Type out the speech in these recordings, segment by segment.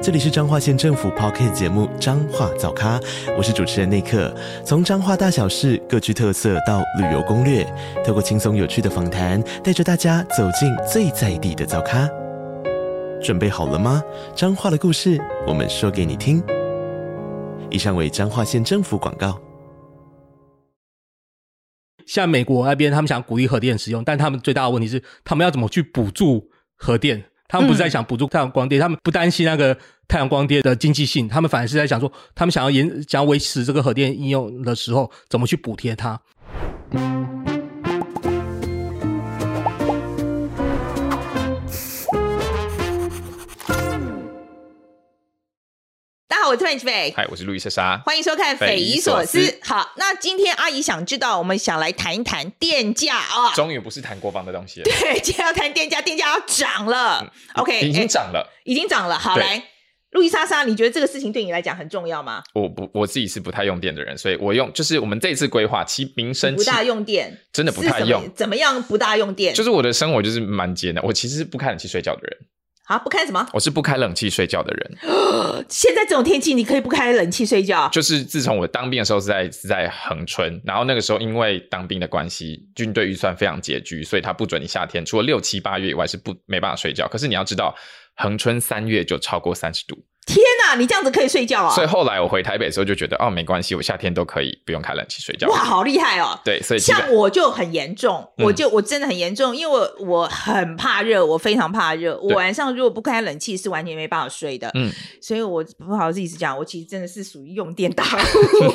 这里是彰化县政府 Podcast 节目《彰化早咖》，我是主持人内克。从彰化大小事各具特色到旅游攻略，透过轻松有趣的访谈，带着大家走进最在地的早咖。准备好了吗？彰化的故事，我们说给你听。以上为彰化县政府广告。像美国那边，他们想鼓励核电使用，但他们最大的问题是，他们要怎么去补助核电？他们不是在想补助太阳光电，嗯、他们不担心那个太阳光电的经济性，他们反而是在想说，他们想要延想要维持这个核电应用的时候，怎么去补贴它。我是 Twins 嗨，我是路易莎莎，欢迎收看《匪夷所思》。好，那今天阿姨想知道，我们想来谈一谈电价啊。终于不是谈国防的东西了。对，今天要谈电价，电价要涨了。嗯、OK，已经涨了，已经涨了。好，来，路易莎莎，你觉得这个事情对你来讲很重要吗？我不，我自己是不太用电的人，所以我用就是我们这次规划，其民生不大用电，真的不太用。怎么样不大用电？就是我的生活就是蛮节能，我其实是不开冷气睡觉的人。啊，不开什么？我是不开冷气睡觉的人。现在这种天气，你可以不开冷气睡觉？就是自从我当兵的时候是在是在恒春，然后那个时候因为当兵的关系，军队预算非常拮据，所以他不准你夏天除了六七八月以外是不没办法睡觉。可是你要知道，恒春三月就超过三十度。天哪，你这样子可以睡觉啊？所以后来我回台北的时候就觉得，哦，没关系，我夏天都可以不用开冷气睡觉。哇，好厉害哦！对，所以像我就很严重，我就我真的很严重，因为我我很怕热，我非常怕热，我晚上如果不开冷气是完全没办法睡的。嗯，所以我不好意思讲，我其实真的是属于用电大户，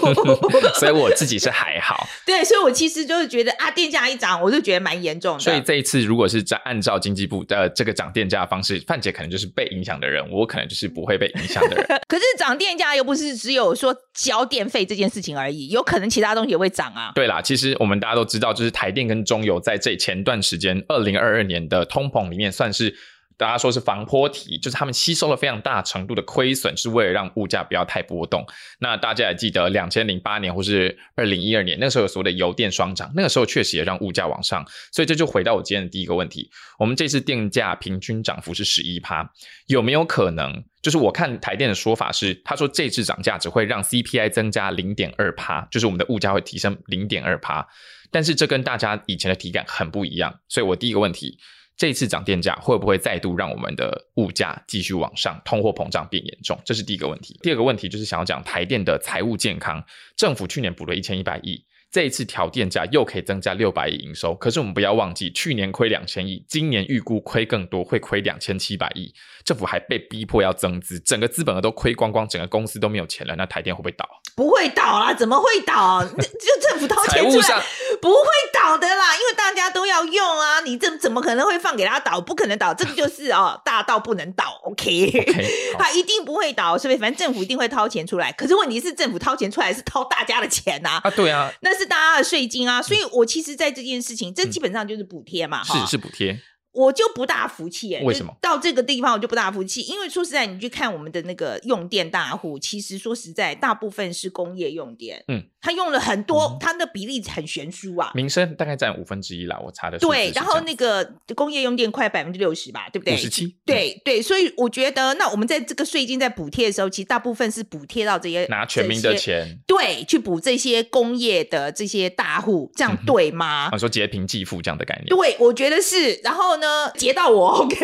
所以我自己是还好。对，所以我其实就是觉得啊，电价一涨，我就觉得蛮严重的。所以这一次如果是按照经济部的这个涨电价的方式，范姐可能就是被影响的人，我可能就是不会被影响的人。可是。是涨电价又不是只有说交电费这件事情而已，有可能其他东西也会涨啊。对啦，其实我们大家都知道，就是台电跟中油在这前段时间，二零二二年的通膨里面算是。大家说是防波堤，就是他们吸收了非常大程度的亏损，是为了让物价不要太波动。那大家也记得，两千零八年或是二零一二年那个时候有所谓的油电双涨，那个时候确实也让物价往上。所以这就回到我今天的第一个问题：我们这次电价平均涨幅是十一趴，有没有可能？就是我看台电的说法是，他说这次涨价只会让 CPI 增加零点二趴，就是我们的物价会提升零点二趴。但是这跟大家以前的体感很不一样。所以我第一个问题。这次涨电价会不会再度让我们的物价继续往上，通货膨胀变严重？这是第一个问题。第二个问题就是想要讲台电的财务健康。政府去年补了一千一百亿，这一次调电价又可以增加六百亿营收。可是我们不要忘记，去年亏两千亿，今年预估亏更多，会亏两千七百亿。政府还被逼迫要增资，整个资本额都亏光光，整个公司都没有钱了。那台电会不会倒？不会倒啦，怎么会倒？就政府掏钱出来，不会倒的啦，因为大家都要用啊。你这怎么可能会放给他倒？不可能倒，这个就是哦，大到不能倒。OK，, okay 他一定不会倒，是不是？反正政府一定会掏钱出来。可是问题是，政府掏钱出来是掏大家的钱呐。啊，对啊，那是大家的税金啊。所以我其实，在这件事情，这基本上就是补贴嘛。是是补贴。我就不大服气哎，为什么到这个地方我就不大服气？因为说实在，你去看我们的那个用电大户，其实说实在，大部分是工业用电，嗯，他用了很多，他的比例很悬殊啊。民生大概占五分之一啦，我查的对，然后那个工业用电快百分之六十吧，对不对？五十七，对对，所以我觉得，那我们在这个税金在补贴的时候，其实大部分是补贴到这些拿全民的钱，对，去补这些工业的这些大户，这样对吗？我说劫贫济富这样的概念，对，我觉得是。然后呢，劫到我。OK，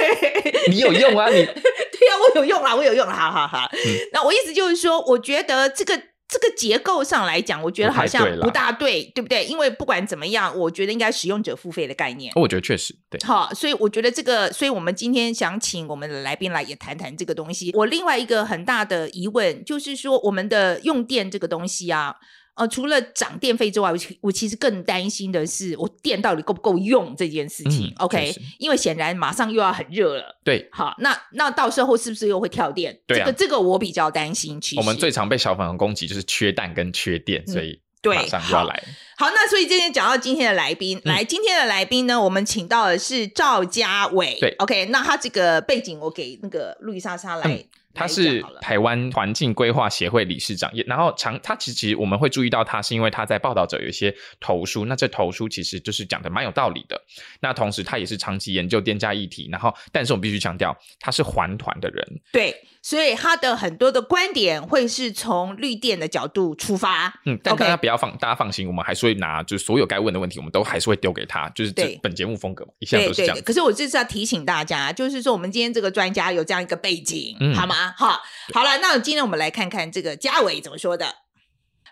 你有用啊？你 对呀、啊，我有用啦，我有用啦，好好好。嗯、那我意思就是说，我觉得这个这个结构上来讲，我觉得好像不大对，对，对不对？因为不管怎么样，我觉得应该使用者付费的概念。我觉得确实对。好，所以我觉得这个，所以我们今天想请我们的来宾来也谈谈这个东西。我另外一个很大的疑问就是说，我们的用电这个东西啊。呃，除了涨电费之外，我我其实更担心的是，我电到底够不够用这件事情。嗯、OK，因为显然马上又要很热了。对，好，那那到时候是不是又会跳电？对、啊，这个这个我比较担心。其实我们最常被小粉红攻击就是缺蛋跟缺电，所以。对，马上就要来。好，好，那所以今天讲到今天的来宾，嗯、来今天的来宾呢，我们请到的是赵家伟。对，OK，那他这个背景我给那个路易莎莎来。嗯他是台湾环境规划协会理事长，也然后长他其实我们会注意到他是因为他在报道者有一些投书，那这投书其实就是讲的蛮有道理的。那同时他也是长期研究电价议题，然后但是我们必须强调他是环团的人，对，所以他的很多的观点会是从绿电的角度出发。嗯，但大家不要放大家放心，我们还是会拿就是所有该问的问题，我们都还是会丢给他，就是这本节目风格嘛，一向都是这样。可是我这是要提醒大家，就是说我们今天这个专家有这样一个背景，嗯、好吗？好，好了，那今天我们来看看这个嘉伟怎么说的。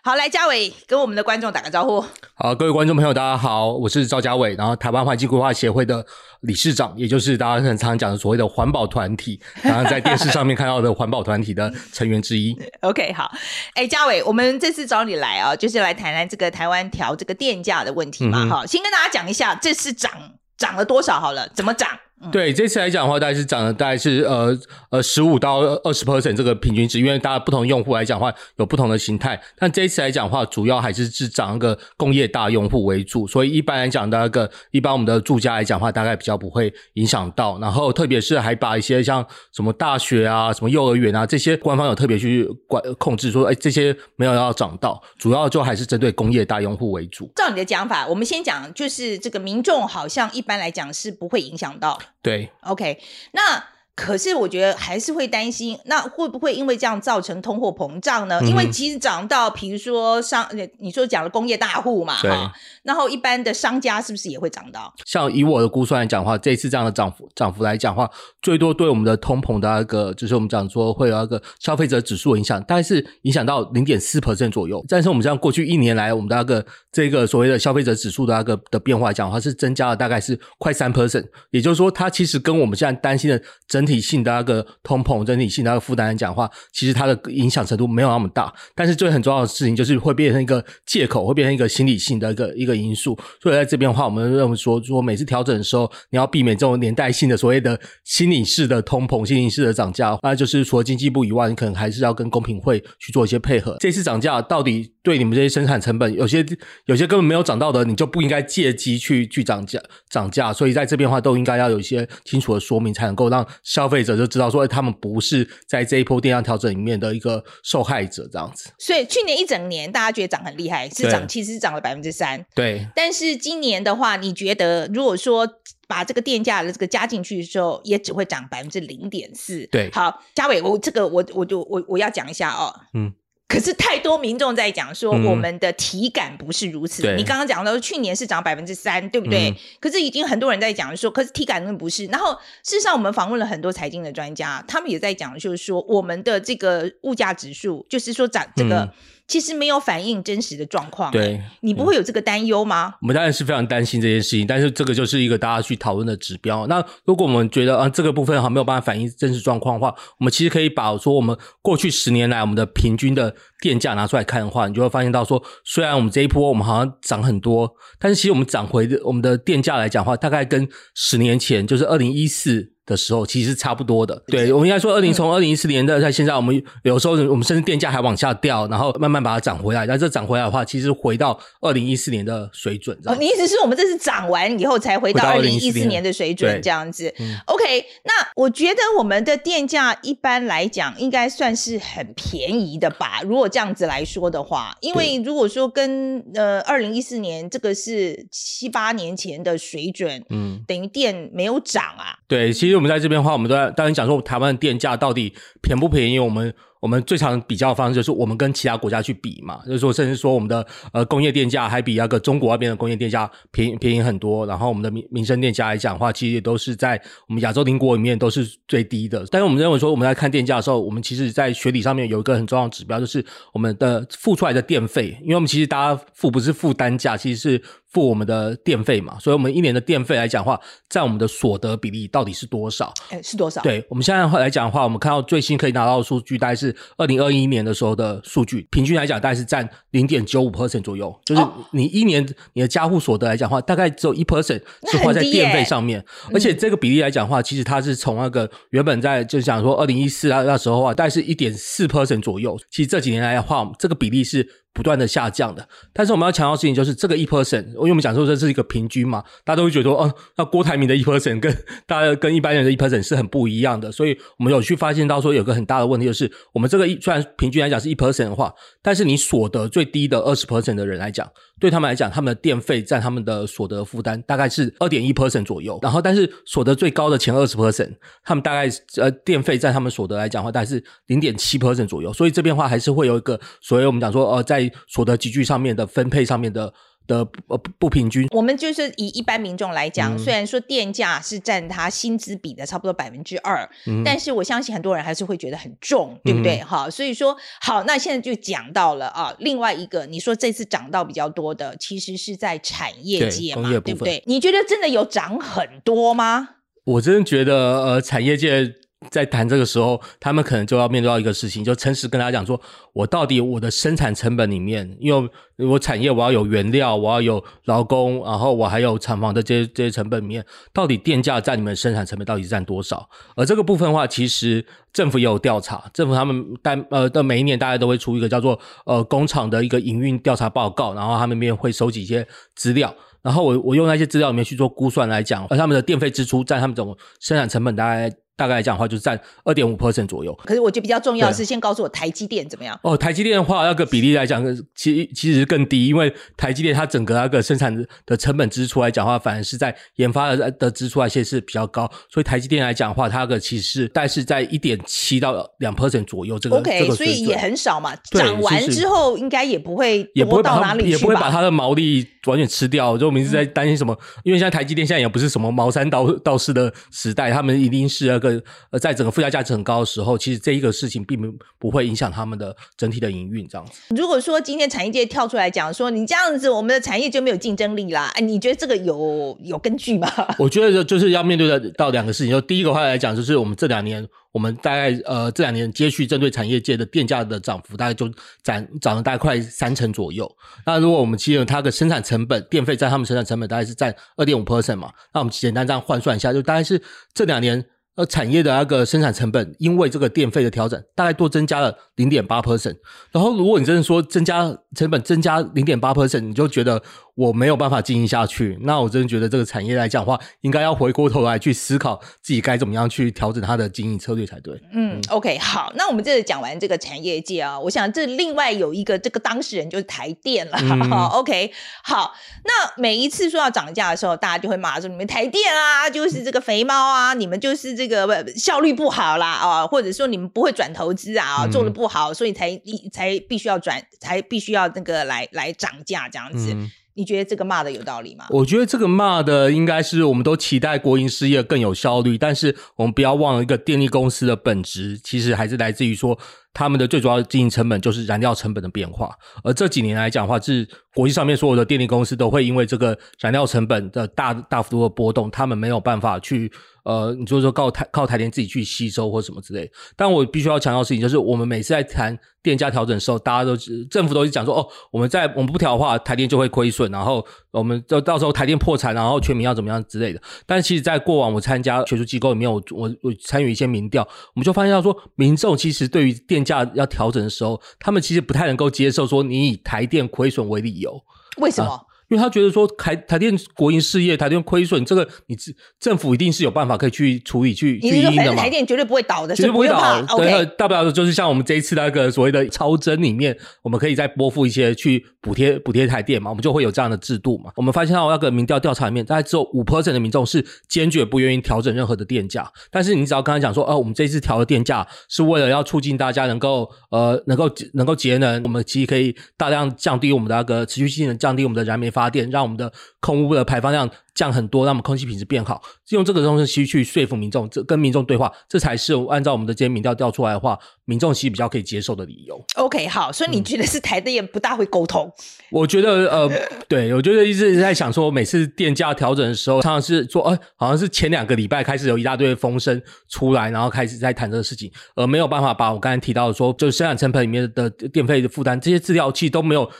好，来嘉伟跟我们的观众打个招呼。好，各位观众朋友，大家好，我是赵嘉伟，然后台湾环境规划协会的理事长，也就是大家很常讲的所谓的环保团体，然后在电视上面看到的环保团体的成员之一。OK，好，哎，嘉伟，我们这次找你来啊，就是来谈谈这个台湾调这个电价的问题嘛。哈、嗯，先跟大家讲一下，这次涨涨了多少？好了，怎么涨？对，这次来讲的话，大概是涨了，大概是呃呃十五到二十 percent 这个平均值，因为大家不同用户来讲的话，有不同的形态。但这一次来讲的话，主要还是是涨那个工业大用户为主，所以一般来讲的那个，一般我们的住家来讲的话，大概比较不会影响到。然后特别是还把一些像什么大学啊、什么幼儿园啊这些，官方有特别去管控制说，哎，这些没有要涨到，主要就还是针对工业大用户为主。照你的讲法，我们先讲，就是这个民众好像一般来讲是不会影响到。对，OK，那。可是我觉得还是会担心，那会不会因为这样造成通货膨胀呢？嗯、因为其实涨到，比如说商，你说讲的工业大户嘛，对哈，然后一般的商家是不是也会涨到？像以我的估算来讲的话，这一次这样的涨幅涨幅来讲的话，最多对我们的通膨的那个，就是我们讲说会有那个消费者指数的影响，大概是影响到零点四 percent 左右。但是我们像过去一年来，我们的那个这个所谓的消费者指数的那个的变化来讲的话，是增加了大概是快三 percent，也就是说，它其实跟我们现在担心的整体性的那个。通膨整体性的那个负担来讲的话，其实它的影响程度没有那么大，但是最很重要的事情就是会变成一个借口，会变成一个心理性的一个一个因素。所以在这边的话，我们认为说，说每次调整的时候，你要避免这种年代性的所谓的心理式的通膨、心理式的涨价，那就是除了经济部以外，你可能还是要跟公平会去做一些配合。这次涨价到底对你们这些生产成本，有些有些根本没有涨到的，你就不应该借机去去涨价涨价。所以在这边的话，都应该要有一些清楚的说明，才能够让消费者就知道说。说他们不是在这一波电价调整里面的一个受害者，这样子。所以去年一整年，大家觉得涨很厉害，是涨，其实是涨了百分之三。对。但是今年的话，你觉得如果说把这个电价的这个加进去的时候，也只会涨百分之零点四。对。好，嘉伟，我这个我我就我我要讲一下哦。嗯。可是太多民众在讲说，我们的体感不是如此。嗯、你刚刚讲到去年是涨百分之三，对不对？嗯、可是已经很多人在讲说，可是体感那不是。然后事实上，我们访问了很多财经的专家，他们也在讲，就是说我们的这个物价指数，就是说涨这个。嗯其实没有反映真实的状况，对，你不会有这个担忧吗？我们当然是非常担心这件事情，但是这个就是一个大家去讨论的指标。那如果我们觉得啊，这个部分哈没有办法反映真实状况的话，我们其实可以把说我们过去十年来我们的平均的电价拿出来看的话，你就会发现到说，虽然我们这一波我们好像涨很多，但是其实我们涨回的我们的电价来讲的话，大概跟十年前就是二零一四。的时候其实是差不多的，对，我们应该说二零从二零一四年的在现在，我们有时候我们甚至电价还往下掉，然后慢慢把它涨回来。但这涨回来的话，其实回到二零一四年的水准。哦，你意思是我们这是涨完以后才回到二零一四年的水准这样子？OK，那我觉得我们的电价一般来讲应该算是很便宜的吧？如果这样子来说的话，因为如果说跟呃二零一四年这个是七八年前的水准，嗯，等于电没有涨啊。对，其实。我们在这边的话，我们都在当然讲说，台湾的电价到底便不便宜？我们。我们最常比较的方式就是我们跟其他国家去比嘛，就是说，甚至说我们的呃工业电价还比那个中国那边的工业电价便宜便宜很多，然后我们的民民生电价来讲的话，其实也都是在我们亚洲邻国里面都是最低的。但是我们认为说，我们在看电价的时候，我们其实在学理上面有一个很重要指标，就是我们的付出来的电费，因为我们其实大家付不是付单价，其实是付我们的电费嘛，所以我们一年的电费来讲的话，占我们的所得比例到底是多少？哎，是多少？对，我们现在来讲的话，我们看到最新可以拿到的数据大概是。二零二一年的时候的数据，平均来讲大概是占零点九五 percent 左右，就是你一年你的家户所得来讲的话，大概只有一 percent 是花在电费上面，而且这个比例来讲的话，其实它是从那个原本在就讲说二零一四啊那时候啊，大概是一点四 percent 左右，其实这几年来的话，这个比例是。不断的下降的。但是我们要强调的事情就是这个一 percent，因为我们讲说这是一个平均嘛，大家都会觉得说，哦，那郭台铭的一 percent 跟大家跟一般人的一 percent 是很不一样的。所以我们有去发现到说，有个很大的问题就是，我们这个一虽然平均来讲是一 percent 的话，但是你所得最低的二十 percent 的人来讲，对他们来讲，他们的电费占他们的所得负担大概是二点一 percent 左右。然后，但是所得最高的前二十 percent，他们大概呃电费占他们所得来讲的话，大概是零点七 percent 左右。所以这边的话还是会有一个所谓我们讲说呃在所得集聚上面的分配上面的。的呃不不平均，我们就是以一般民众来讲，嗯、虽然说电价是占他薪资比的差不多百分之二，嗯、但是我相信很多人还是会觉得很重，对不对？哈、嗯，所以说好，那现在就讲到了啊，另外一个，你说这次涨到比较多的，其实是在产业界嘛，对，对不对？你觉得真的有涨很多吗？我真的觉得呃，产业界。在谈这个时候，他们可能就要面对到一个事情，就诚实跟大家讲说，我到底我的生产成本里面，因为我产业我要有原料，我要有劳工，然后我还有厂房的这些这些成本里面，到底电价占你们生产成本到底占多少？而这个部分的话，其实政府也有调查，政府他们单呃的每一年大家都会出一个叫做呃工厂的一个营运调查报告，然后他们里面会收集一些资料，然后我我用那些资料里面去做估算来讲，而他们的电费支出占他们总生产成本大概。大概来讲的话，就是占二点五 percent 左右。可是我觉得比较重要的是，先告诉我台积电怎么样？哦，台积电的话，那个比例来讲，其实其实更低，因为台积电它整个那个生产的成本支出来讲的话，反而是在研发的的支出那些是比较高。所以台积电来讲的话，它的其实是大概是在一点七到两 percent 左右。这个 OK，这个所以也很少嘛。涨完之后，应该也不会多到哪里去也不会把它的毛利完全吃掉。就我们一直在担心什么？嗯、因为现在台积电现在也不是什么茅山道道士的时代，他们一定是那个呃在整个。附加价值很高的时候，其实这一个事情并不不会影响他们的整体的营运这样子。如果说今天产业界跳出来讲说，你这样子，我们的产业就没有竞争力啦，哎，你觉得这个有有根据吗？我觉得就是要面对的到两个事情，就第一个话来讲，就是我们这两年，我们大概呃这两年接续针对产业界的电价的涨幅，大概就涨涨了大概快三成左右。那如果我们其实它的生产成本电费占他们生产成本大概是占二点五 percent 嘛，那我们简单这样换算一下，就大概是这两年。呃产业的那个生产成本，因为这个电费的调整，大概多增加了零点八 percent。然后，如果你真的说增加成本增加零点八 percent，你就觉得。我没有办法经营下去，那我真的觉得这个产业来讲的话，应该要回过头来去思考自己该怎么样去调整它的经营策略才对。嗯，嗯，OK，好，那我们这里讲完这个产业界啊，我想这另外有一个这个当事人就是台电了。嗯、OK，好，那每一次说要涨价的时候，大家就会骂说你们台电啊，就是这个肥猫啊，你们就是这个效率不好啦啊，或者说你们不会转投资啊，做的不好，所以才才必须要转，才必须要那个来来涨价这样子。嗯你觉得这个骂的有道理吗？我觉得这个骂的应该是我们都期待国营事业更有效率，但是我们不要忘了一个电力公司的本质，其实还是来自于说他们的最主要的经营成本就是燃料成本的变化。而这几年来讲的话，是国际上面所有的电力公司都会因为这个燃料成本的大大幅度的波动，他们没有办法去。呃，你就是说靠台靠台电自己去吸收或什么之类，但我必须要强调的事情就是，我们每次在谈电价调整的时候，大家都政府都是讲说，哦，我们在我们不调的话，台电就会亏损，然后我们就到时候台电破产，然后全民要怎么样之类的。但其实，在过往我参加学术机构里面，我我我参与一些民调，我们就发现到说，民众其实对于电价要调整的时候，他们其实不太能够接受说你以台电亏损为理由，为什么？因为他觉得说台台电国营事业，台电亏损，这个你政政府一定是有办法可以去处理去去应的嘛。台电绝对不会倒的，绝对不会倒。对.大不了就是像我们这一次那个所谓的超征里面，我们可以再拨付一些去补贴补贴台电嘛，我们就会有这样的制度嘛。我们发现到那个民调调查里面，大概只有五 percent 的民众是坚决不愿意调整任何的电价。但是你只要刚才讲说，哦，我们这一次调的电价是为了要促进大家能够呃能够能够节能，我们其实可以大量降低我们的那个持续性的降低我们的燃煤发电，让我们的空污的排放量降很多，让我们空气品质变好，用这个东西去说服民众，这跟民众对话，这才是按照我们的这些民调调出来的话，民众其实比较可以接受的理由。OK，好，所以你觉得是台电也不大会沟通？嗯、我觉得呃，对，我觉得一直在想说，每次电价调整的时候，常常是说，哎，好像是前两个礼拜开始有一大堆风声出来，然后开始在谈这个事情，而没有办法把我刚才提到的说，就是生产成本里面的电费的负担这些资料，其实都没有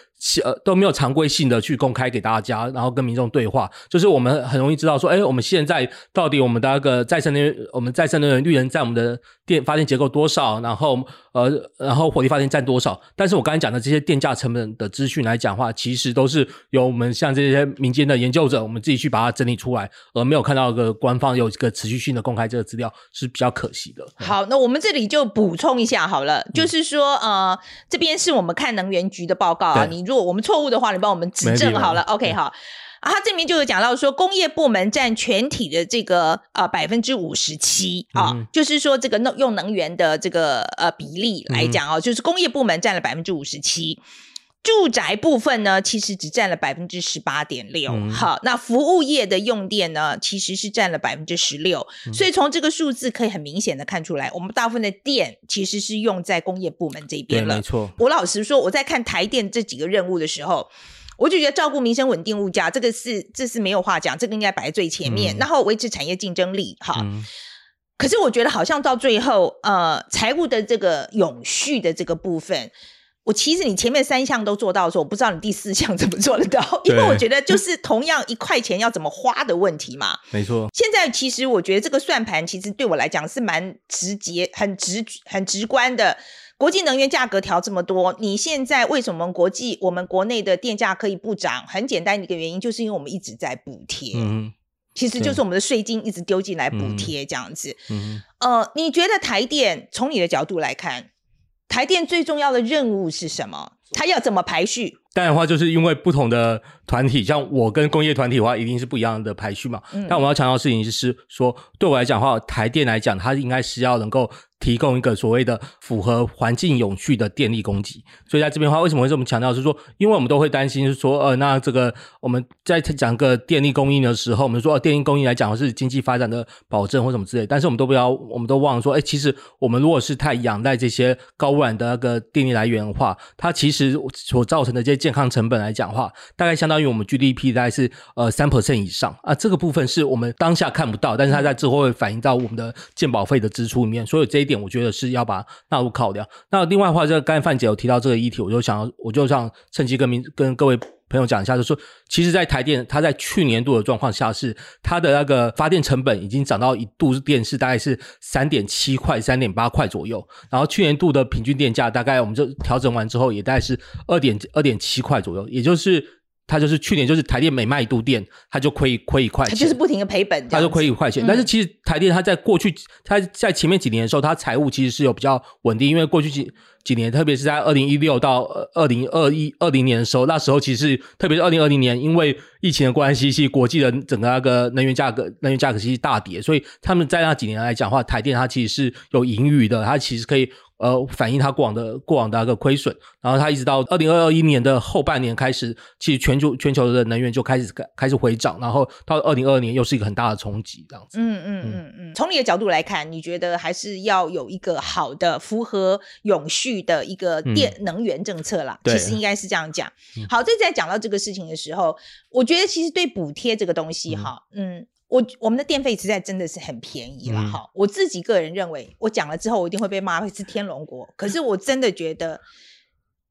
呃都没有常规性的去公开给大家，然后跟民众对话，就是我们很容易知道说，哎，我们现在到底我们的那个再生能源，我们再生能源绿能在我们的电发电结构多少，然后呃，然后火力发电占多少？但是我刚才讲的这些电价成本的资讯来讲的话，其实都是由我们像这些民间的研究者，我们自己去把它整理出来，而没有看到一个官方有一个持续性的公开这个资料，是比较可惜的。好，那我们这里就补充一下好了，嗯、就是说呃，这边是我们看能源局的报告啊，你如果我们错误的话，你帮我们指正好了。OK，好。啊，他这边就有讲到说，工业部门占全体的这个呃百分之五十七啊，嗯、就是说这个用用能源的这个呃比例来讲啊，嗯、就是工业部门占了百分之五十七，住宅部分呢其实只占了百分之十八点六。好，那服务业的用电呢其实是占了百分之十六，所以从这个数字可以很明显的看出来，我们大部分的电其实是用在工业部门这边了。没错，我老实说，我在看台电这几个任务的时候。我就觉得照顾民生、稳定物价，这个是这是没有话讲，这个应该摆在最前面。嗯、然后维持产业竞争力，哈。嗯、可是我觉得好像到最后，呃，财务的这个永续的这个部分，我其实你前面三项都做到的时候，我不知道你第四项 怎么做得到，因为我觉得就 是同样一块钱要怎么花的问题嘛。没错。现在其实我觉得这个算盘其实对我来讲是蛮直接、很直、很直观的。国际能源价格调这么多，你现在为什么国际我们国内的电价可以不涨？很简单一个原因，就是因为我们一直在补贴，嗯，其实就是我们的税金一直丢进来补贴这样子。嗯，呃，你觉得台电从你的角度来看，台电最重要的任务是什么？它要怎么排序？当然的话，就是因为不同的团体，像我跟工业团体的话，一定是不一样的排序嘛。嗯，但我要强调的事情就是说，对我来讲的话，台电来讲，它应该是要能够。提供一个所谓的符合环境永续的电力供给，所以在这边的话，为什么会这么强调？是说，因为我们都会担心，是说，呃，那这个我们在讲个电力供应的时候，我们说，呃，电力供应来讲是经济发展的保证或什么之类，但是我们都不要，我们都忘了说，哎，其实我们如果是太仰赖这些高污染的那个电力来源的话，它其实所造成的这些健康成本来讲的话，大概相当于我们 GDP 大概是呃三 percent 以上啊，这个部分是我们当下看不到，但是它在之后会反映到我们的健保费的支出里面，所以这一点我觉得是要把纳入考量。那另外的话，这个刚才范姐有提到这个议题，我就想要，我就想趁机跟明跟各位朋友讲一下，就说，其实，在台电，它在去年度的状况下是它的那个发电成本已经涨到一度电是大概是三点七块、三点八块左右，然后去年度的平均电价大概我们就调整完之后，也大概是二点二点七块左右，也就是。它就是去年就是台电每卖一度电，他就亏亏一块钱，它就是不停的赔本，他就亏一块钱。嗯、但是其实台电它在过去，它在前面几年的时候，它财务其实是有比较稳定，因为过去几几年，特别是在二零一六到二零二一二零年的时候，那时候其实是特别是二零二零年，因为疫情的关系，其实国际的整个那个能源价格能源价格其实大跌，所以他们在那几年来讲的话，台电它其实是有盈余的，它其实可以。呃，反映它过往的过往的那个亏损，然后它一直到二零二一年的后半年开始，其实全球全球的能源就开始开始回涨，然后到二零二二年又是一个很大的冲击，这样子。嗯嗯嗯嗯。从你的角度来看，你觉得还是要有一个好的符合永续的一个电能源政策啦？嗯、其实应该是这样讲。好，这在讲到这个事情的时候，我觉得其实对补贴这个东西，哈，嗯。我我们的电费实在真的是很便宜了哈，嗯、我自己个人认为，我讲了之后我一定会被骂会是天龙国，可是我真的觉得，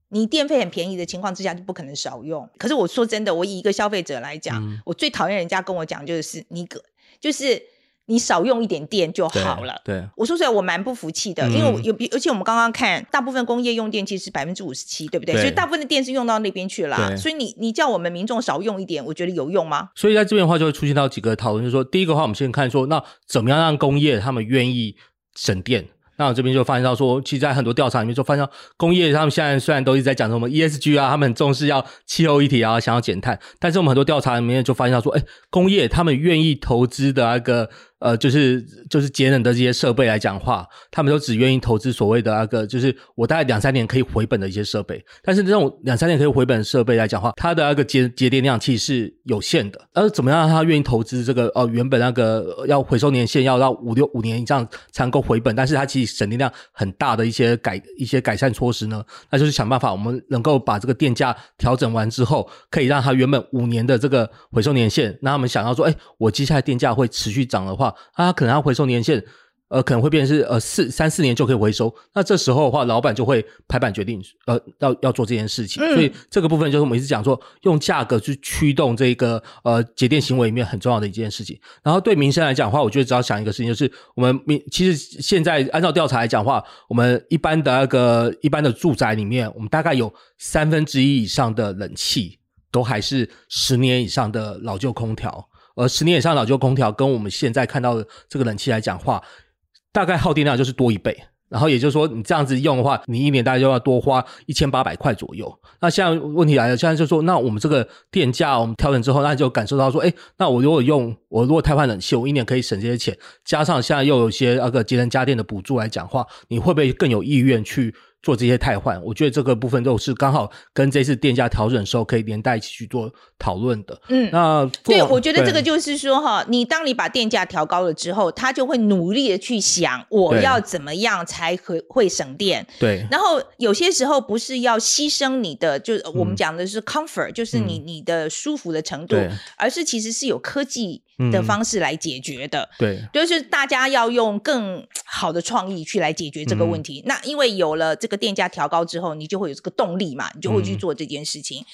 你电费很便宜的情况之下就不可能少用。可是我说真的，我以一个消费者来讲，嗯、我最讨厌人家跟我讲就是你个就是。你少用一点电就好了。对，对我说出来我蛮不服气的，嗯、因为我有，而且我们刚刚看，大部分工业用电其实是百分之五十七，对不对？对，所以大部分的电是用到那边去了。所以你你叫我们民众少用一点，我觉得有用吗？所以在这边的话，就会出现到几个讨论，就是说，第一个话，我们先看说，那怎么样让工业他们愿意省电？那我这边就发现到说，其实，在很多调查里面就发现到，工业他们现在虽然都一直在讲什么 ESG 啊，他们很重视要气候议题啊，想要减碳，但是我们很多调查里面就发现到说，哎，工业他们愿意投资的那个。呃，就是就是节能的这些设备来讲话，他们都只愿意投资所谓的那个，就是我大概两三年可以回本的一些设备。但是这种两三年可以回本的设备来讲话，它的那个节节电量其实是有限的。而怎么样让他愿意投资这个？呃，原本那个要回收年限要到五六五年以上才能够回本，但是它其实省电量很大的一些改一些改善措施呢？那就是想办法，我们能够把这个电价调整完之后，可以让它原本五年的这个回收年限，那他们想要说，哎，我接下来电价会持续涨的话。啊，可能要回收年限呃，可能会变成是呃四三四年就可以回收。那这时候的话，老板就会拍板决定，呃，要要做这件事情。嗯、所以这个部分就是我们一直讲说，用价格去驱动这个呃节电行为里面很重要的一件事情。然后对民生来讲的话，我觉得只要想一个事情，就是我们民其实现在按照调查来讲的话，我们一般的那个一般的住宅里面，我们大概有三分之一以上的冷气都还是十年以上的老旧空调，而十年以上老旧空调跟我们现在看到的这个冷气来讲话。大概耗电量就是多一倍，然后也就是说，你这样子用的话，你一年大概就要多花一千八百块左右。那现在问题来了，现在就说，那我们这个电价我们调整之后，那就感受到说，哎，那我如果用我如果太换冷气，我一年可以省这些钱，加上现在又有一些那个节能家电的补助来讲话，你会不会更有意愿去？做这些汰换，我觉得这个部分都是刚好跟这次电价调整的时候可以连带一起去做讨论的。嗯，那对，我觉得这个就是说哈，你当你把电价调高了之后，他就会努力的去想我要怎么样才会会省电。对，然后有些时候不是要牺牲你的，就我们讲的是 comfort，、嗯、就是你你的舒服的程度，嗯、而是其实是有科技的方式来解决的。对，就是大家要用更好的创意去来解决这个问题。嗯、那因为有了这个。电价调高之后，你就会有这个动力嘛，你就会去做这件事情。嗯、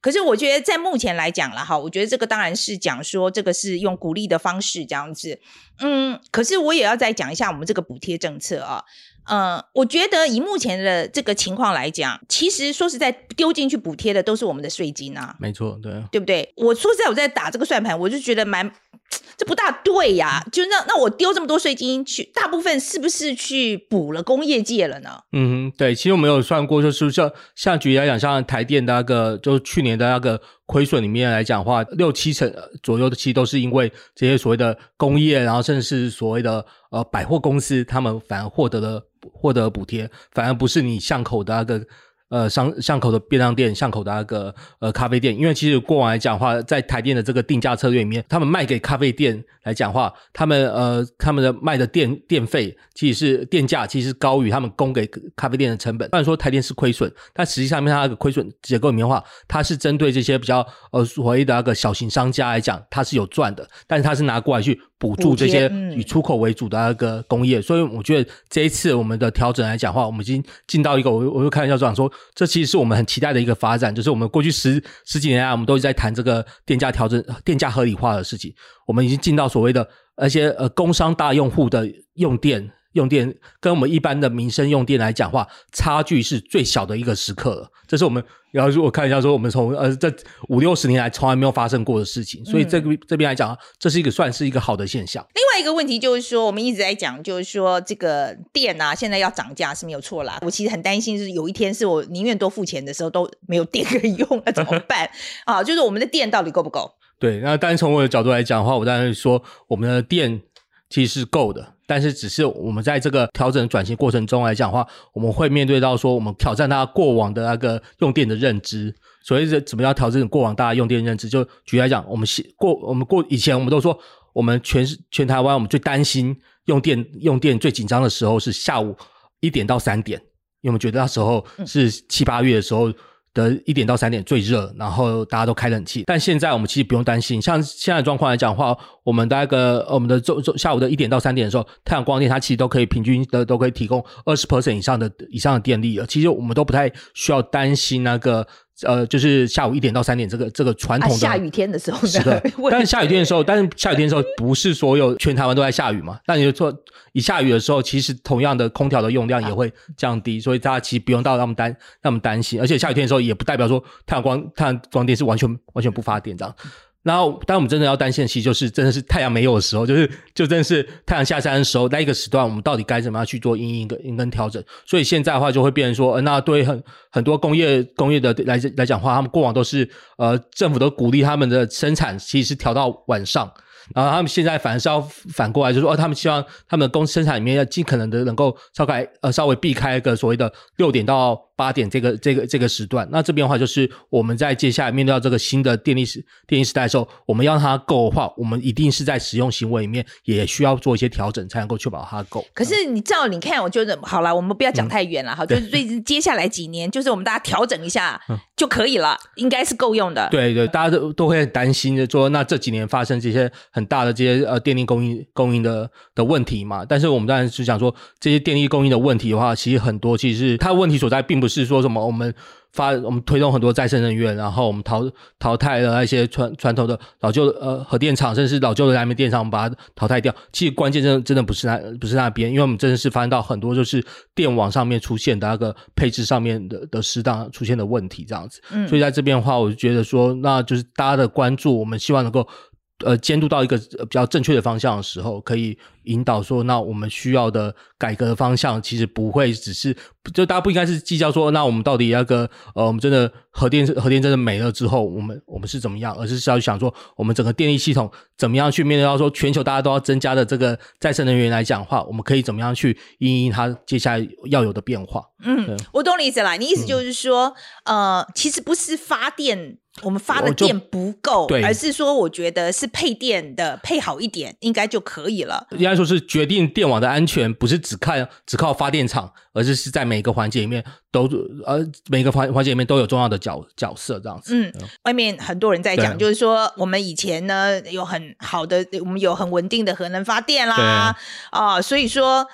可是我觉得在目前来讲了哈，我觉得这个当然是讲说这个是用鼓励的方式这样子。嗯，可是我也要再讲一下我们这个补贴政策啊。嗯，我觉得以目前的这个情况来讲，其实说实在，丢进去补贴的都是我们的税金啊。没错，对，对不对？我说实在，我在打这个算盘，我就觉得蛮。这不大对呀，就那那我丢这么多税金去，大部分是不是去补了工业界了呢？嗯哼，对，其实我们有算过，就是像像举例来讲，像台电的那个，就是去年的那个亏损里面来讲的话，六七成左右的其实都是因为这些所谓的工业，然后甚至是所谓的呃百货公司，他们反而获得了获得了补贴，反而不是你巷口的那个。呃，巷巷口的便当店，巷口的那个呃咖啡店，因为其实过往来讲的话，在台电的这个定价策略里面，他们卖给咖啡店来讲的话，他们呃他们的卖的电电费其实是电价其实高于他们供给咖啡店的成本。虽然说台电是亏损，但实际上面它那个亏损结构里面的话，它是针对这些比较呃所谓的那个小型商家来讲，它是有赚的，但是它是拿过来去。补助这些以出口为主的那个工业，所以我觉得这一次我们的调整来讲的话，我们已经进到一个，我我就开玩笑讲说，这其实是我们很期待的一个发展，就是我们过去十十几年来，我们都一直在谈这个电价调整、电价合理化的事情，我们已经进到所谓的那些呃工商大用户的用电。用电跟我们一般的民生用电来讲话，差距是最小的一个时刻了。这是我们，然后如果看一下说，我们从呃这五六十年来从来没有发生过的事情，所以这个这边来讲，这是一个算是一个好的现象。另外一个问题就是说，我们一直在讲，就是说这个电啊，现在要涨价是没有错啦。我其实很担心，是有一天是我宁愿多付钱的时候都没有电可以用，那怎么办啊？就是我们的电到底够不够？对，那但是从我的角度来讲的话，我当然说我们的电其实是够的。但是，只是我们在这个调整转型过程中来讲的话，我们会面对到说，我们挑战他过往的那个用电的认知。所以，这怎么样调整过往大家用电认知？就举例来讲，我们过我们过以前，我们都说，我们全全台湾，我们最担心用电用电最紧张的时候是下午一点到三点，因为我们觉得那时候是七八月的时候。的一点到三点最热，然后大家都开冷气。但现在我们其实不用担心，像现在状况来讲的话，我们的那个我们的周周下午的一点到三点的时候，太阳光电它其实都可以平均的都可以提供二十 percent 以上的以上的电力了。其实我们都不太需要担心那个。呃，就是下午一点到三点，这个这个传统的、啊、下雨天的时候，是的。但是下雨天的时候，但是下雨天的时候，不是所有全台湾都在下雨嘛？那你就说，一下雨的时候，其实同样的空调的用量也会降低，所以大家其实不用到那么担那么担心。而且下雨天的时候，也不代表说太阳光太阳光电是完全完全不发电这样。然后，当我们真的要担心的，其实就是真的是太阳没有的时候，就是就真的是太阳下山的时候，那一个时段，我们到底该怎么样去做阴影跟跟调整？所以现在的话，就会变成说，呃，那对很很多工业工业的来来讲话，他们过往都是呃政府都鼓励他们的生产，其实是调到晚上。然后他们现在反而是要反过来，就是说，哦，他们希望他们的工生产里面要尽可能的能够稍微呃稍微避开一个所谓的六点到八点这个这个这个时段。那这边的话，就是我们在接下来面对到这个新的电力时电力时代的时候，我们要让它够的话，我们一定是在使用行为里面也需要做一些调整，才能够确保它够。可是你照你看，我觉得好了，我们不要讲太远了哈，嗯、就是最近接下来几年，就是我们大家调整一下就可以了，嗯、应该是够用的。对对，大家都都会很担心的说，那这几年发生这些很大的这些呃电力供应供应的的问题嘛。但是我们当然是想说，这些电力供应的问题的话，其实很多其实是它的问题所在，并不是说什么我们。发我们推动很多再生能源，然后我们淘淘汰了那些传传统的老旧的呃核电厂，甚至是老旧的燃煤电厂，我们把它淘汰掉。其实关键真的真的不是那不是那边，因为我们真的是发现到很多就是电网上面出现的那个配置上面的的适当出现的问题这样子。嗯，所以在这边的话，我就觉得说，那就是大家的关注，我们希望能够。呃，监督到一个比较正确的方向的时候，可以引导说，那我们需要的改革的方向，其实不会只是，就大家不应该是计较说，那我们到底那个，呃，我们真的核电核电真的没了之后，我们我们是怎么样，而是是要想说，我们整个电力系统怎么样去面对到说，全球大家都要增加的这个再生能源来讲的话，我们可以怎么样去因应它接下来要有的变化？嗯，我懂你意思了，你意思就是说，嗯、呃，其实不是发电。我们发的电不够，对，而是说我觉得是配电的配好一点，应该就可以了。应该说是决定电网的安全，不是只看只靠发电厂，而是是在每个环节里面都呃每个环环节里面都有重要的角角色这样子。嗯，外面很多人在讲，就是说我们以前呢有很好的，我们有很稳定的核能发电啦，啊，呃，所以说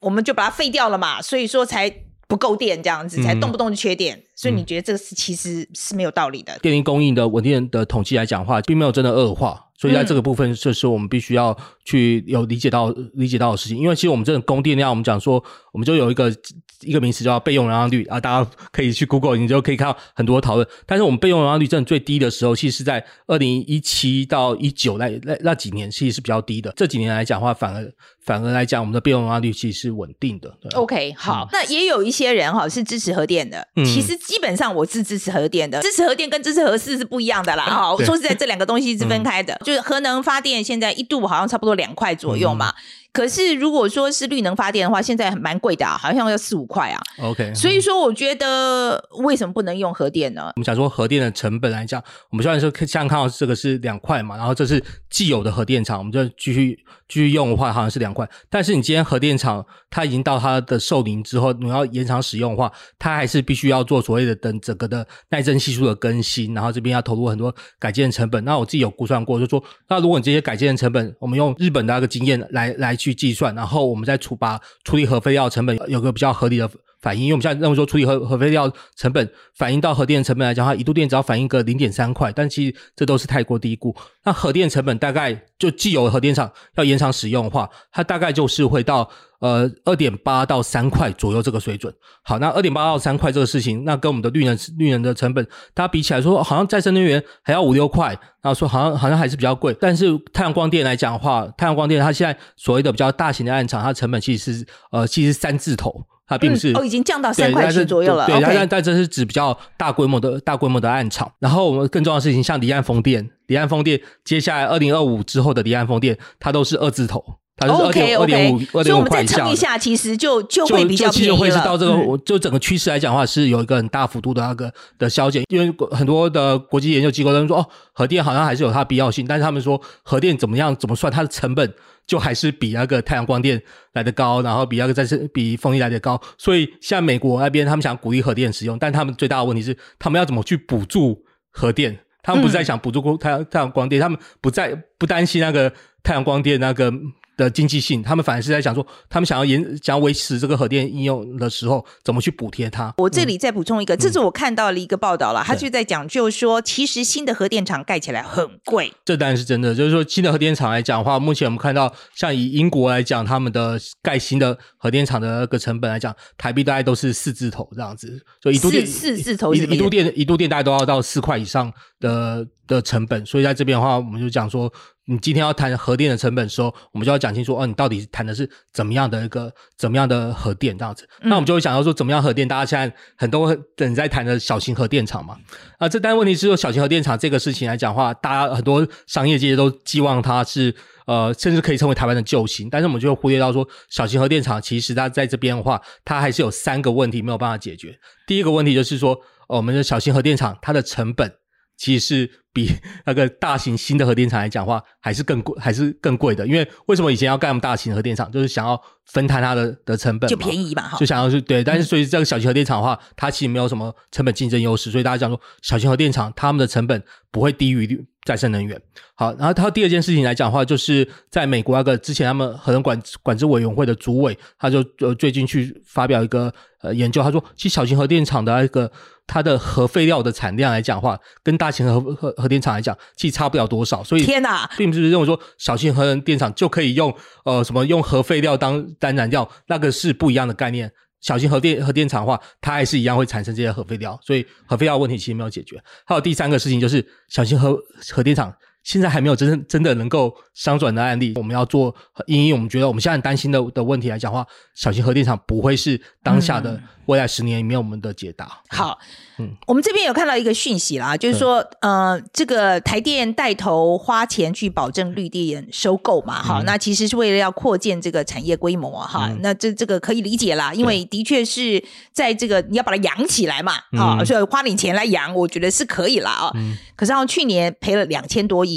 我们就把它废掉了嘛，所以说才。不够电这样子，才动不动就缺电，嗯、所以你觉得这个是其实是没有道理的。电力供应的稳定的统计来讲的话，并没有真的恶化，所以在这个部分，这是我们必须要去有理解到理解到的事情。因为其实我们这种供电量，我们讲说，我们就有一个一个名词叫备用容量率啊，大家可以去 Google，你就可以看到很多讨论。但是我们备用容量率真的最低的时候，其实是在二零一七到一九那那那几年，其实是比较低的。这几年来讲的话，反而。反而来讲，我们的备用容量率其实是稳定的。OK，好，嗯、那也有一些人哈是支持核电的。嗯、其实基本上我是支持核电的，支持核电跟支持核四是不一样的啦。哈、说实在，这两个东西是分开的。嗯、就是核能发电现在一度好像差不多两块左右嘛。嗯可是，如果说是绿能发电的话，现在蛮贵的啊，好像要四五块啊。OK，所以说我觉得为什么不能用核电呢？我们想说核电的成本来讲，我们虽然说像看到这个是两块嘛，然后这是既有的核电厂，我们就继续继续用的话，好像是两块。但是你今天核电厂它已经到它的寿龄之后，你要延长使用的话，它还是必须要做所谓的等整个的耐震系数的更新，然后这边要投入很多改建成本。那我自己有估算过，就说那如果你这些改建成本，我们用日本的那个经验来来。去计算，然后我们再处把处理核废料成本有个比较合理的反应，因为我们现在认为说处理核核废料成本反映到核电成本来讲的话，一度电只要反映个零点三块，但其实这都是太过低估。那核电成本大概就既有核电厂要延长使用的话，它大概就是会到。呃，二点八到三块左右这个水准。好，那二点八到三块这个事情，那跟我们的绿能绿能的成本，大家比起来说，好像再生能源还要五六块，然后说好像好像还是比较贵。但是太阳光电来讲的话，太阳光电它现在所谓的比较大型的案场，它成本其实是呃其实三字头，它并不是、嗯、哦已经降到三块钱左右了。对，但但但这是指比较大规模的大规模的暗场。然后我们更重要的事情，像离岸风电，离岸风电接下来二零二五之后的离岸风电，它都是二字头。它是 2. OK OK，所以我们再撑一下，其实就就会比较便宜了。就会是到这个，嗯、就整个趋势来讲的话，是有一个很大幅度的那个的削减。因为很多的国际研究机构他们说，哦，核电好像还是有它的必要性，但是他们说核电怎么样怎么算，它的成本就还是比那个太阳光电来的高，然后比那个再生比风力来的高。所以像美国那边，他们想鼓励核电使用，但他们最大的问题是，他们要怎么去补助核电？他们不是在想补助太阳太阳光电，他们不在不担心那个太阳光电那个。的经济性，他们反而是在想说，他们想要延想要维持这个核电应用的时候，怎么去补贴它？我这里再补充一个，嗯、这是我看到了一个报道了，嗯、他就在讲，就是说，其实新的核电厂盖起来很贵。这当然是真的，就是说，新的核电厂来讲的话，目前我们看到，像以英国来讲，他们的盖新的核电厂的那个成本来讲，台币大概都是四字头这样子，就一度电四字头一一度电一度电大概都要到四块以上的的成本，所以在这边的话，我们就讲说。你今天要谈核电的成本的时候，我们就要讲清楚哦，你到底谈的是怎么样的一个怎么样的核电这样子。嗯、那我们就会想到说，怎么样核电？大家现在很多人在谈的小型核电厂嘛。啊，这但问题是说，小型核电厂这个事情来讲的话，大家很多商业界都寄望它是呃，甚至可以成为台湾的救星。但是我们就会忽略到说，小型核电厂其实它在这边的话，它还是有三个问题没有办法解决。第一个问题就是说，呃、我们的小型核电厂它的成本。其实是比 那个大型新的核电厂来讲的话，还是更贵，还是更贵的。因为为什么以前要盖那么大型核电厂，就是想要分摊它的的成本，就便宜嘛，哈，就想要是对。但是所以这个小型核电厂的话，它其实没有什么成本竞争优势，所以大家讲说小型核电厂他们的成本不会低于再生能源。好，然后它第二件事情来讲的话，就是在美国那个之前他们核能管管制委员会的主委，他就呃最近去发表一个呃研究，他说其实小型核电厂的那个。它的核废料的产量来讲的话，跟大型核核核电厂来讲，其实差不了多少。所以，天哪，并不是认为说小型核电厂就可以用呃什么用核废料当当燃料，那个是不一样的概念。小型核电核电厂的话，它还是一样会产生这些核废料，所以核废料问题其实没有解决。还有第三个事情就是小型核核电厂。现在还没有真正真的能够商转的案例，我们要做，因为我们觉得我们现在担心的的问题来讲的话，小型核电厂不会是当下的未来十年里面我们的解答。嗯、好，嗯，我们这边有看到一个讯息啦，就是说，嗯、呃，这个台电带头花钱去保证绿电收购嘛，哈、嗯，那其实是为了要扩建这个产业规模哈、嗯，那这这个可以理解啦，因为的确是在这个你要把它养起来嘛，啊、嗯，所以花点钱来养，我觉得是可以啦啊。嗯。可是，去年赔了两千多亿，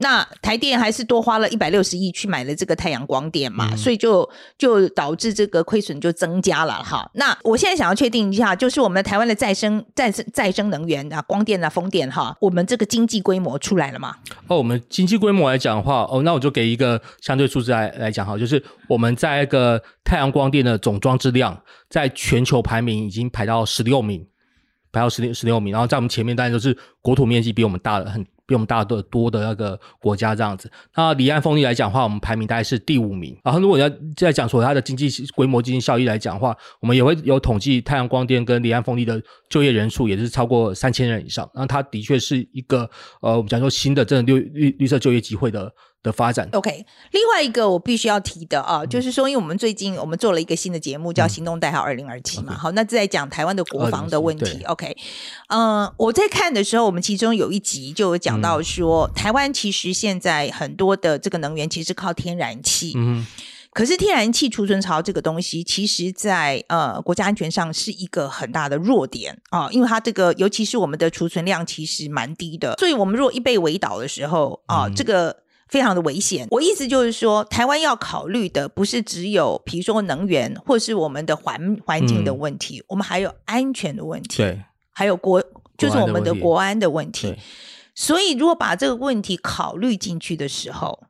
那台电还是多花了一百六十亿去买了这个太阳光电嘛，嗯、所以就就导致这个亏损就增加了哈。那我现在想要确定一下，就是我们台湾的再生再生再生能源啊，光电啊、风电哈，我们这个经济规模出来了吗？哦，我们经济规模来讲的话，哦，那我就给一个相对数字来来讲哈，就是我们在一个太阳光电的总装置量，在全球排名已经排到十六名。排到十六十六名，然后在我们前面当然就是国土面积比我们大了很，比我们大的多的那个国家这样子。那离岸风力来讲的话，我们排名大概是第五名。然后如果要再讲说它的经济规模、经济效益来讲的话，我们也会有统计太阳光电跟离岸风力的就业人数也是超过三千人以上。那它的确是一个呃，我们讲说新的这种绿绿绿色就业机会的。的发展。OK，另外一个我必须要提的啊，嗯、就是说，因为我们最近我们做了一个新的节目，叫《行动代号二零二七》嘛，嗯、好，那在讲台湾的国防的问题。OK，嗯、呃，我在看的时候，我们其中有一集就有讲到说，嗯、台湾其实现在很多的这个能源其实靠天然气，嗯，可是天然气储存槽这个东西，其实在呃国家安全上是一个很大的弱点啊，因为它这个尤其是我们的储存量其实蛮低的，所以我们如果一被围岛的时候啊，嗯、这个。非常的危险。我意思就是说，台湾要考虑的不是只有，比如说能源，或是我们的环环境的问题，嗯，我们还有安全的问题，对，还有国，就是我们的国安的问题。所以，如果把这个问题考虑进去的时候，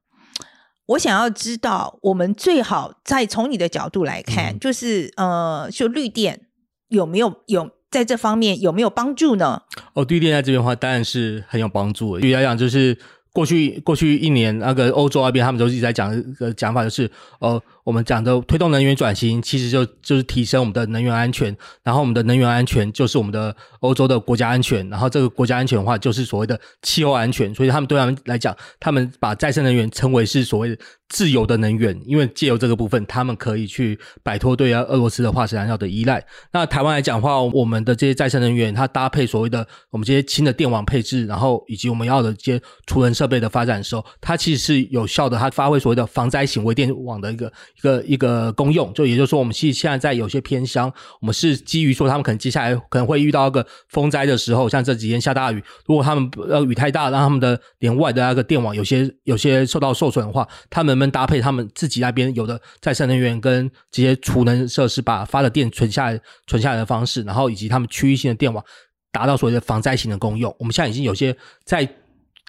我想要知道，我们最好再从你的角度来看，嗯，就是呃，就绿电有没有有在这方面有没有帮助呢？哦，绿电在这边的话，当然是很有帮助的。举例来讲，就是。过去过去一年，那个欧洲那边他们都一直在讲一个讲法，就是呃，我们讲的推动能源转型，其实就就是提升我们的能源安全，然后我们的能源安全就是我们的欧洲的国家安全，然后这个国家安全的话，就是所谓的气候安全，所以他们对他们来讲，他们把再生能源称为是所谓的。自由的能源，因为借由这个部分，他们可以去摆脱对俄罗斯的化石燃料的依赖。那台湾来讲的话，我们的这些再生能源，它搭配所谓的我们这些新的电网配置，然后以及我们要的这些储能设备的发展的时候，它其实是有效的，它发挥所谓的防灾型微电网的一个一个一个功用。就也就是说，我们其实现在在有些偏乡，我们是基于说他们可能接下来可能会遇到一个风灾的时候，像这几天下大雨，如果他们呃雨太大，让他们的连外的那个电网有些有些受到受损的话，他们。们搭配他们自己那边有的再生能源跟这些储能设施，把发的电存下来、存下来的方式，然后以及他们区域性的电网，达到所谓的防灾型的功用。我们现在已经有些在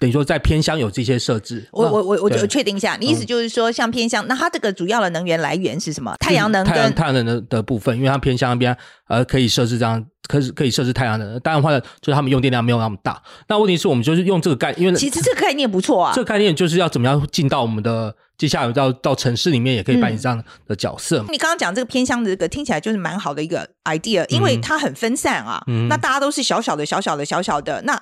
等于说在偏乡有这些设置。我我我我确定一下，你意思就是说，像偏乡，那它这个主要的能源来源是什么？太阳能跟太阳太阳能的的部分，因为它偏乡那边呃可以设置这样。可以可以设置太阳能，当然的话呢，就是他们用电量没有那么大。那问题是我们就是用这个概念，因为其实这个概念不错啊。这个概念就是要怎么样进到我们的接下来到到城市里面，也可以扮演这样的角色。嗯、你刚刚讲这个偏乡的这个听起来就是蛮好的一个 idea，因为它很分散啊。嗯、那大家都是小小的、小小的、小小的，那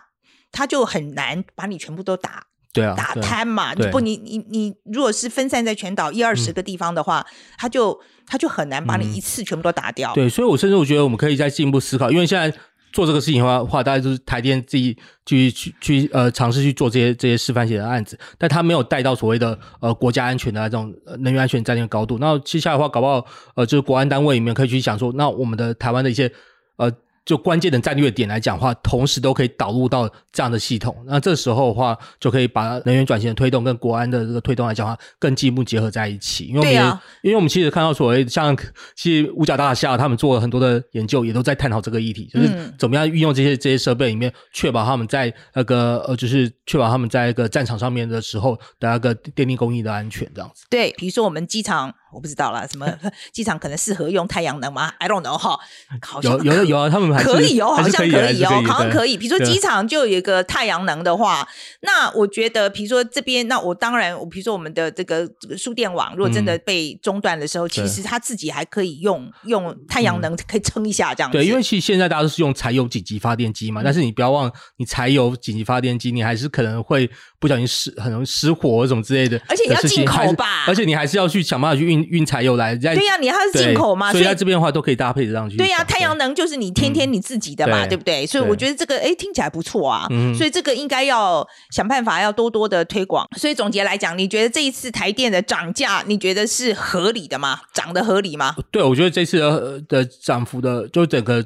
它就很难把你全部都打。对啊，打瘫嘛。对不，你你你，如果是分散在全岛一二十个地方的话，他就他就很难把你一次全部都打掉。对，所以我甚至我觉得我们可以再进一步思考，因为现在。做这个事情的话，话大家就是台电自己去去去呃尝试去做这些这些示范性的案子，但他没有带到所谓的呃国家安全的这种能源安全战略高度。那接下来的话，搞不好呃就是国安单位里面可以去想说，那我们的台湾的一些呃。就关键的战略点来讲的话，同时都可以导入到这样的系统。那这时候的话，就可以把能源转型的推动跟国安的这个推动来讲的话，更进一步结合在一起。因为我们，啊、因为我们其实看到所谓像其实五角大厦他们做了很多的研究，也都在探讨这个议题，就是怎么样运用这些这些设备里面，确保他们在那个呃，就是确保他们在一个战场上面的时候的那个电力供应的安全这样子。对，比如说我们机场。我不知道啦，什么机场可能适合用太阳能吗？I don't know 哈，好像有有有啊，他们还可以哦，好像可以哦，好像可以。比如说机场就有一个太阳能的话，那我觉得，比如说这边，那我当然，我比如说我们的这个这个输电网，如果真的被中断的时候，其实它自己还可以用用太阳能可以撑一下这样子。对，因为其实现在大家都是用柴油紧急发电机嘛，但是你不要忘，你柴油紧急发电机，你还是可能会不小心失，很容易失火什么之类的，而且你要进口吧，而且你还是要去想办法去运运柴油来。对呀、啊，你它是进口嘛，所以在这边的话都可以搭配着上去。对呀、啊，太阳能就是你天天你自己的嘛，嗯、对不对？所以我觉得这个哎听起来不错啊，嗯、所以这个应该要想办法要多多的推广。所以总结来讲，你觉得这一次台电的涨价，你觉得是合理的吗？涨得合理吗？对，我觉得这次的的涨幅的就整个。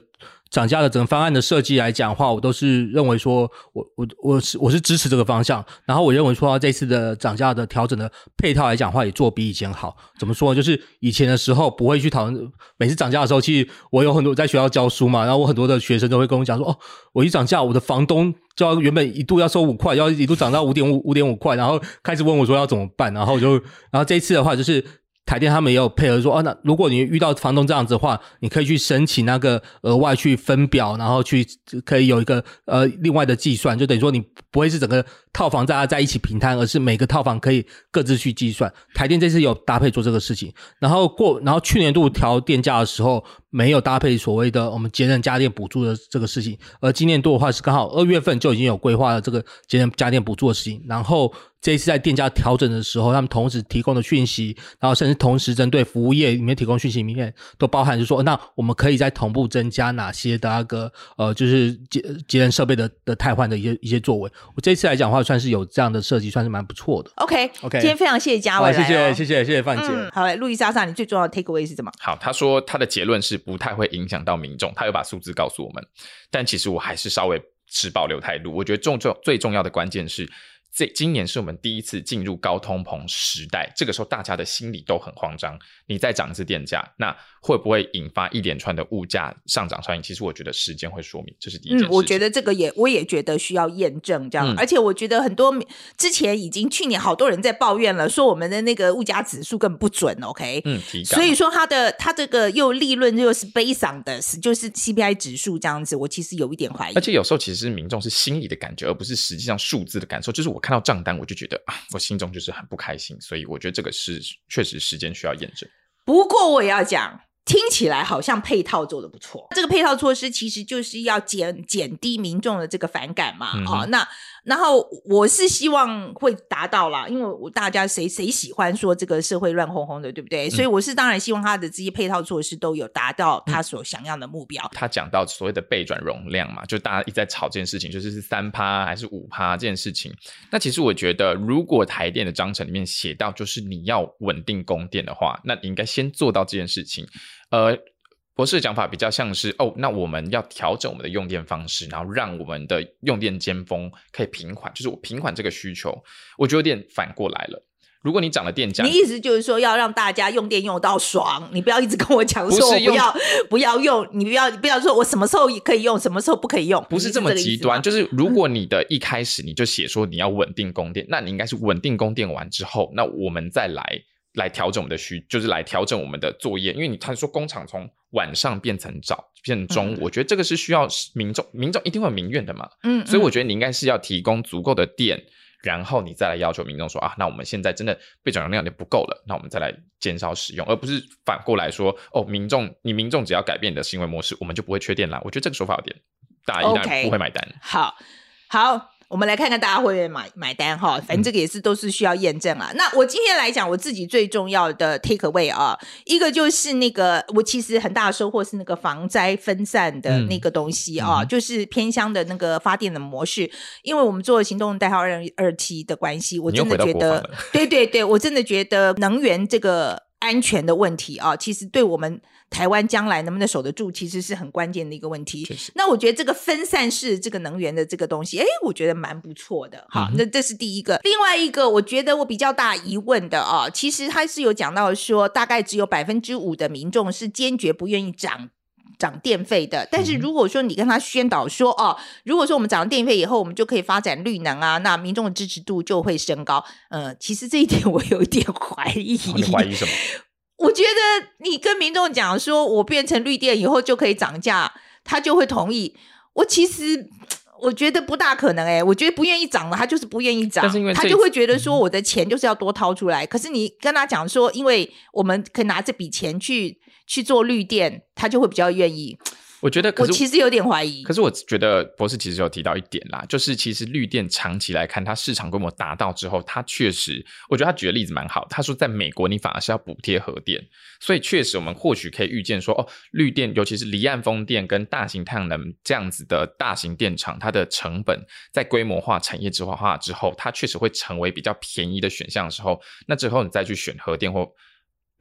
涨价的整个方案的设计来讲的话，我都是认为说，我我我是我是支持这个方向。然后我认为说，这次的涨价的调整的配套来讲的话，也做比以前好。怎么说呢？就是以前的时候不会去讨论，每次涨价的时候，其实我有很多在学校教书嘛，然后我很多的学生都会跟我讲说，哦，我一涨价，我的房东就要原本一度要收五块，要一度涨到五点五五点五块，然后开始问我说要怎么办，然后就，然后这一次的话就是。台电他们也有配合说，哦，那如果你遇到房东这样子的话，你可以去申请那个额外去分表，然后去可以有一个呃另外的计算，就等于说你不会是整个套房大家在一起平摊，而是每个套房可以各自去计算。台电这次有搭配做这个事情，然后过然后去年度调电价的时候没有搭配所谓的我们节能家电补助的这个事情，而今年度的话是刚好二月份就已经有规划了这个节能家电补助的事情，然后。这一次在店家调整的时候，他们同时提供的讯息，然后甚至同时针对服务业里面提供讯息里面，都包含就是说，那我们可以在同步增加哪些的那个呃，就是节节能设备的的汰换的一些一些作为。我这次来讲的话，算是有这样的设计，算是蛮不错的。OK OK，今天非常谢谢嘉伟，谢谢谢谢谢谢范姐。嗯、好嘞，路易莎莎，你最重要的 take away 是什么？好，他说他的结论是不太会影响到民众，他又把数字告诉我们，但其实我还是稍微持保留态度。我觉得重重最重要的关键是。这今年是我们第一次进入高通膨时代，这个时候大家的心里都很慌张。你再涨一次电价，那会不会引发一连串的物价上涨效应？其实我觉得时间会说明，这是第一件事。嗯，我觉得这个也，我也觉得需要验证这样。嗯、而且我觉得很多之前已经去年好多人在抱怨了，说我们的那个物价指数根本不准。OK，嗯，所以说它的它这个又利润又是 based on 的，就是 CPI 指数这样子，我其实有一点怀疑。而且有时候其实是民众是心理的感觉，而不是实际上数字的感受，就是我。看到账单，我就觉得啊，我心中就是很不开心，所以我觉得这个是确实时间需要验证。不过我也要讲，听起来好像配套做的不错。这个配套措施其实就是要减减低民众的这个反感嘛。嗯、哦，那。然后我是希望会达到啦，因为我大家谁谁喜欢说这个社会乱哄哄的，对不对？嗯、所以我是当然希望他的这些配套措施都有达到他所想要的目标。嗯、他讲到所谓的备转容量嘛，就大家一直在吵这件事情，就是是三趴还是五趴这件事情。那其实我觉得，如果台电的章程里面写到就是你要稳定供电的话，那你应该先做到这件事情。呃。博士的讲法比较像是哦，那我们要调整我们的用电方式，然后让我们的用电尖峰可以平缓，就是我平缓这个需求，我觉得有点反过来了。如果你涨了电价，你意思就是说要让大家用电用到爽，你不要一直跟我讲说我不要不要用，你不要不要说我什么时候可以用，什么时候不可以用，不是这么极端。就是如果你的一开始你就写说你要稳定供电，那你应该是稳定供电完之后，那我们再来。来调整我们的需，就是来调整我们的作业，因为你他说工厂从晚上变成早，变成中午，嗯、我觉得这个是需要民众，民众一定会有民怨的嘛，嗯，所以我觉得你应该是要提供足够的电，然后你再来要求民众说啊，那我们现在真的备转容量就不够了，那我们再来减少使用，而不是反过来说哦，民众你民众只要改变你的行为模式，我们就不会缺电啦。我觉得这个说法有点大，一旦不会买单。好，好。我们来看看大家会不会买买单哈，反正这个也是都是需要验证啊。嗯、那我今天来讲我自己最重要的 take away 啊，一个就是那个我其实很大的收获是那个防灾分散的那个东西啊，嗯、就是偏乡的那个发电的模式。因为我们做了行动代号二零二七的关系，我真的觉得，对对对，我真的觉得能源这个安全的问题啊，其实对我们。台湾将来能不能守得住，其实是很关键的一个问题。那我觉得这个分散式这个能源的这个东西，哎，我觉得蛮不错的。好，那这是第一个。另外一个，我觉得我比较大疑问的啊，其实他是有讲到说，大概只有百分之五的民众是坚决不愿意涨涨电费的。但是如果说你跟他宣导说，哦、啊，如果说我们涨了电费以后，我们就可以发展绿能啊，那民众的支持度就会升高。呃，其实这一点我有一点怀疑。哦、你怀疑什么？我觉得你跟民众讲说，我变成绿电以后就可以涨价，他就会同意。我其实 我觉得不大可能哎、欸，我觉得不愿意涨了，他就是不愿意涨，他就会觉得说我的钱就是要多掏出来。嗯、可是你跟他讲说，因为我们可以拿这笔钱去去做绿电，他就会比较愿意。我觉得，我其实有点怀疑。可是我觉得博士其实有提到一点啦，就是其实绿电长期来看，它市场规模达到之后，它确实，我觉得他举的例子蛮好。他说，在美国你反而是要补贴核电，所以确实我们或许可以预见说，哦，绿电尤其是离岸风电跟大型太阳能这样子的大型电厂，它的成本在规模化、产业质化之后，它确实会成为比较便宜的选项的时候，那之后你再去选核电或。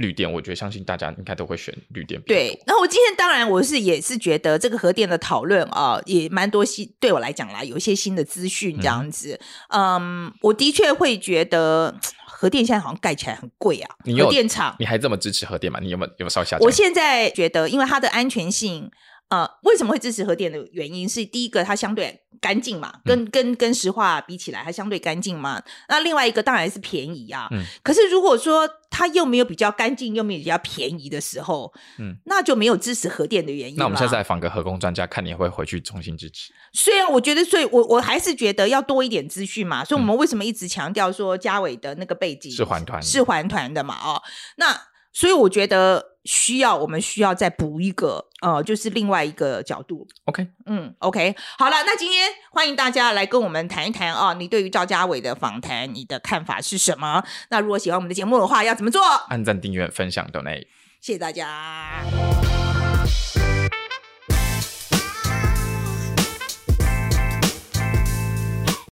绿电，我觉得相信大家应该都会选绿电。对，然后我今天当然我是也是觉得这个核电的讨论啊，也蛮多新，对我来讲啦，有一些新的资讯这样子。嗯，嗯，我的确会觉得核电现在好像盖起来很贵啊。你有核电厂，你还这么支持核电吗？你有没有有没有稍下？我现在觉得，因为它的安全性。呃，为什么会支持核电的原因是，第一个它相对干净嘛，跟跟跟石化比起来，它相对干净嘛。那另外一个当然是便宜啊。嗯。可是如果说它又没有比较干净，又没有比较便宜的时候，嗯，那就没有支持核电的原因。那我们现在访个核工专家，看你会回去重新支持。虽然我觉得，所以我我还是觉得要多一点资讯嘛。所以我们为什么一直强调说嘉伟的那个背景是环团，是环团的嘛？哦，那。所以我觉得需要，我们需要再补一个，呃，就是另外一个角度。OK，嗯，OK，好了，那今天欢迎大家来跟我们谈一谈啊，你对于赵家伟的访谈，你的看法是什么？那如果喜欢我们的节目的话，要怎么做？按赞、订阅、分享，都内。谢谢大家。